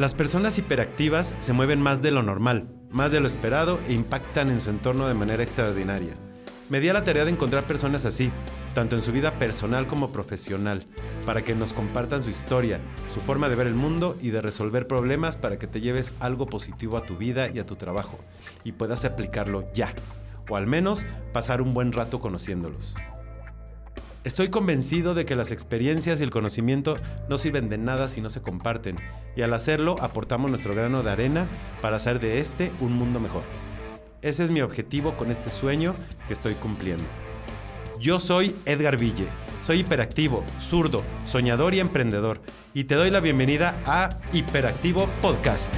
Las personas hiperactivas se mueven más de lo normal, más de lo esperado e impactan en su entorno de manera extraordinaria. Me di a la tarea de encontrar personas así, tanto en su vida personal como profesional, para que nos compartan su historia, su forma de ver el mundo y de resolver problemas para que te lleves algo positivo a tu vida y a tu trabajo, y puedas aplicarlo ya, o al menos pasar un buen rato conociéndolos. Estoy convencido de que las experiencias y el conocimiento no sirven de nada si no se comparten, y al hacerlo aportamos nuestro grano de arena para hacer de este un mundo mejor. Ese es mi objetivo con este sueño que estoy cumpliendo. Yo soy Edgar Ville, soy hiperactivo, zurdo, soñador y emprendedor, y te doy la bienvenida a Hiperactivo Podcast.